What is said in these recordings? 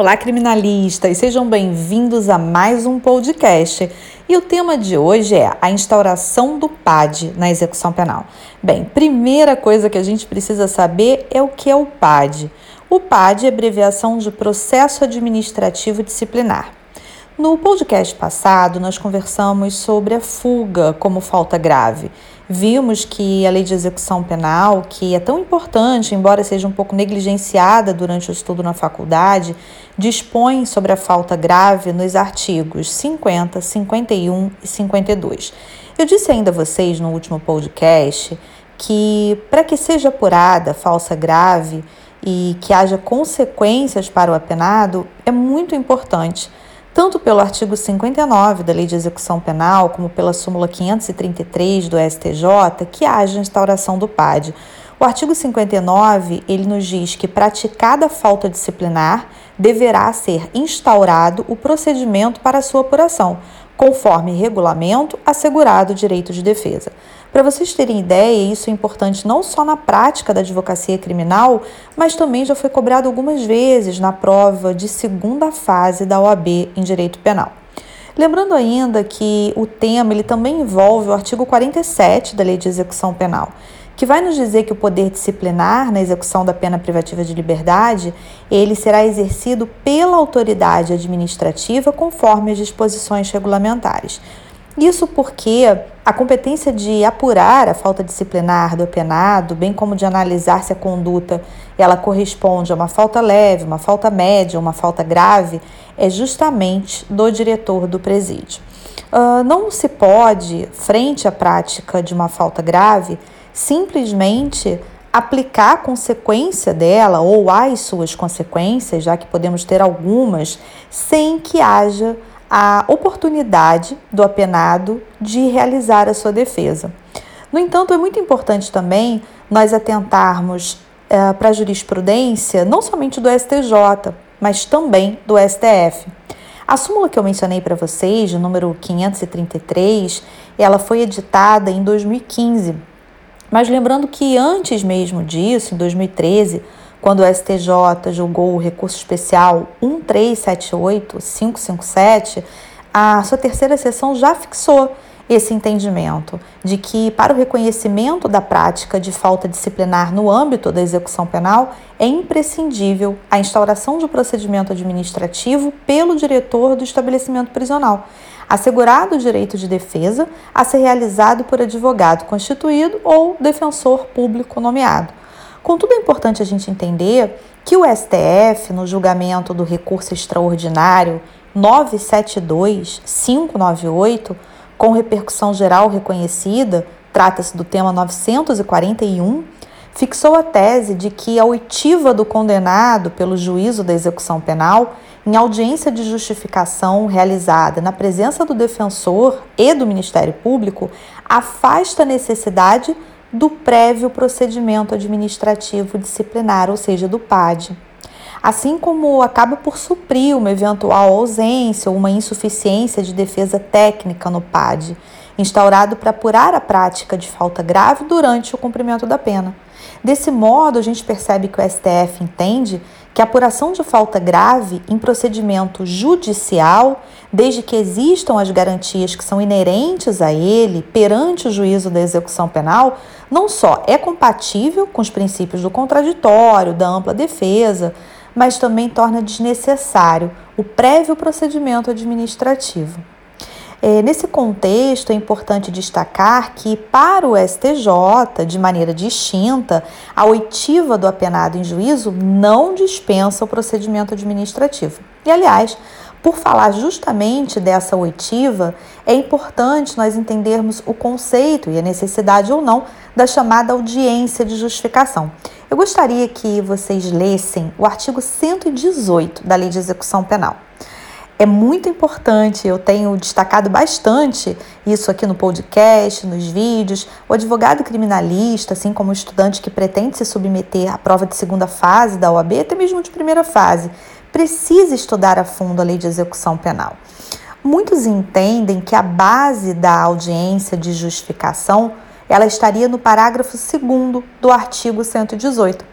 Olá, criminalistas! Sejam bem-vindos a mais um podcast. E o tema de hoje é a instauração do PAD na execução penal. Bem, primeira coisa que a gente precisa saber é o que é o PAD. O PAD é abreviação de Processo Administrativo Disciplinar. No podcast passado, nós conversamos sobre a fuga como falta grave. Vimos que a lei de execução penal, que é tão importante, embora seja um pouco negligenciada durante o estudo na faculdade, dispõe sobre a falta grave nos artigos 50, 51 e 52. Eu disse ainda a vocês no último podcast que, para que seja apurada falsa grave e que haja consequências para o apenado, é muito importante tanto pelo artigo 59 da Lei de Execução Penal, como pela súmula 533 do STJ, que haja instauração do PAD. O artigo 59, ele nos diz que praticada falta disciplinar, deverá ser instaurado o procedimento para sua apuração, conforme regulamento assegurado o direito de defesa. Para vocês terem ideia, isso é importante não só na prática da advocacia criminal, mas também já foi cobrado algumas vezes na prova de segunda fase da OAB em direito penal. Lembrando ainda que o tema ele também envolve o artigo 47 da Lei de Execução Penal, que vai nos dizer que o poder disciplinar na execução da pena privativa de liberdade, ele será exercido pela autoridade administrativa conforme as disposições regulamentares. Isso porque a competência de apurar a falta disciplinar do apenado, bem como de analisar se a conduta ela corresponde a uma falta leve, uma falta média, uma falta grave, é justamente do diretor do presídio. Uh, não se pode, frente à prática de uma falta grave, simplesmente aplicar a consequência dela ou as suas consequências, já que podemos ter algumas, sem que haja a oportunidade do apenado de realizar a sua defesa. No entanto, é muito importante também nós atentarmos uh, para a jurisprudência, não somente do STJ, mas também do STF. A súmula que eu mencionei para vocês, número 533, ela foi editada em 2015. Mas lembrando que antes mesmo disso, em 2013, quando o STJ julgou o recurso especial 1378557, a sua terceira sessão já fixou esse entendimento de que, para o reconhecimento da prática de falta disciplinar no âmbito da execução penal, é imprescindível a instauração de um procedimento administrativo pelo diretor do estabelecimento prisional, assegurado o direito de defesa a ser realizado por advogado constituído ou defensor público nomeado. Contudo, é importante a gente entender que o STF, no julgamento do recurso extraordinário 972-598, com repercussão geral reconhecida, trata-se do tema 941, fixou a tese de que a oitiva do condenado pelo juízo da execução penal, em audiência de justificação realizada na presença do defensor e do Ministério Público, afasta a necessidade do prévio procedimento administrativo disciplinar, ou seja, do PAD. Assim como acaba por suprir uma eventual ausência ou uma insuficiência de defesa técnica no PAD, instaurado para apurar a prática de falta grave durante o cumprimento da pena. Desse modo, a gente percebe que o STF entende que a apuração de falta grave em procedimento judicial, desde que existam as garantias que são inerentes a ele perante o juízo da execução penal, não só é compatível com os princípios do contraditório, da ampla defesa, mas também torna desnecessário o prévio procedimento administrativo. É, nesse contexto, é importante destacar que, para o STJ, de maneira distinta, a oitiva do apenado em juízo não dispensa o procedimento administrativo. E, aliás, por falar justamente dessa oitiva, é importante nós entendermos o conceito e a necessidade ou não da chamada audiência de justificação. Eu gostaria que vocês lessem o artigo 118 da Lei de Execução Penal é muito importante, eu tenho destacado bastante isso aqui no podcast, nos vídeos. O advogado criminalista, assim como o estudante que pretende se submeter à prova de segunda fase da OAB, até mesmo de primeira fase, precisa estudar a fundo a lei de execução penal. Muitos entendem que a base da audiência de justificação ela estaria no parágrafo 2 do artigo 118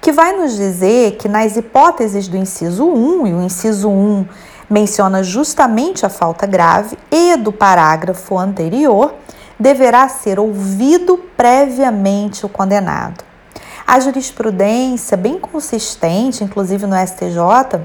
que vai nos dizer que nas hipóteses do inciso 1, e o inciso 1 menciona justamente a falta grave, e do parágrafo anterior, deverá ser ouvido previamente o condenado. A jurisprudência, bem consistente, inclusive no STJ,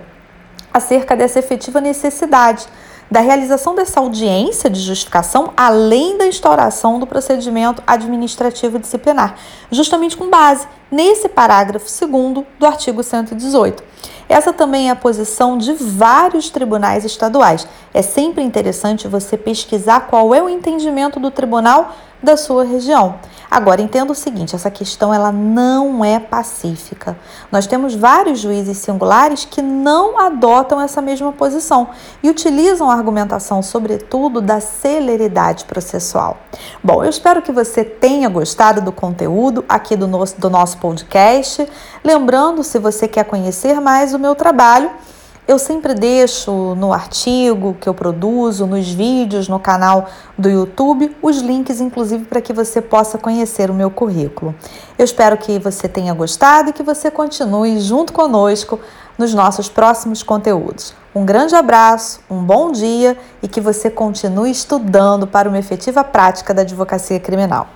acerca dessa efetiva necessidade da realização dessa audiência de justificação, além da instauração do procedimento administrativo disciplinar, justamente com base nesse parágrafo 2 do artigo 118. Essa também é a posição de vários tribunais estaduais. É sempre interessante você pesquisar qual é o entendimento do tribunal da sua região. Agora, entenda o seguinte, essa questão ela não é pacífica. Nós temos vários juízes singulares que não adotam essa mesma posição e utilizam a argumentação, sobretudo, da celeridade processual. Bom, eu espero que você tenha gostado do conteúdo aqui do nosso, do nosso podcast. Lembrando, se você quer conhecer mais o meu trabalho, eu sempre deixo no artigo que eu produzo, nos vídeos, no canal do YouTube, os links, inclusive, para que você possa conhecer o meu currículo. Eu espero que você tenha gostado e que você continue junto conosco nos nossos próximos conteúdos. Um grande abraço, um bom dia e que você continue estudando para uma efetiva prática da advocacia criminal.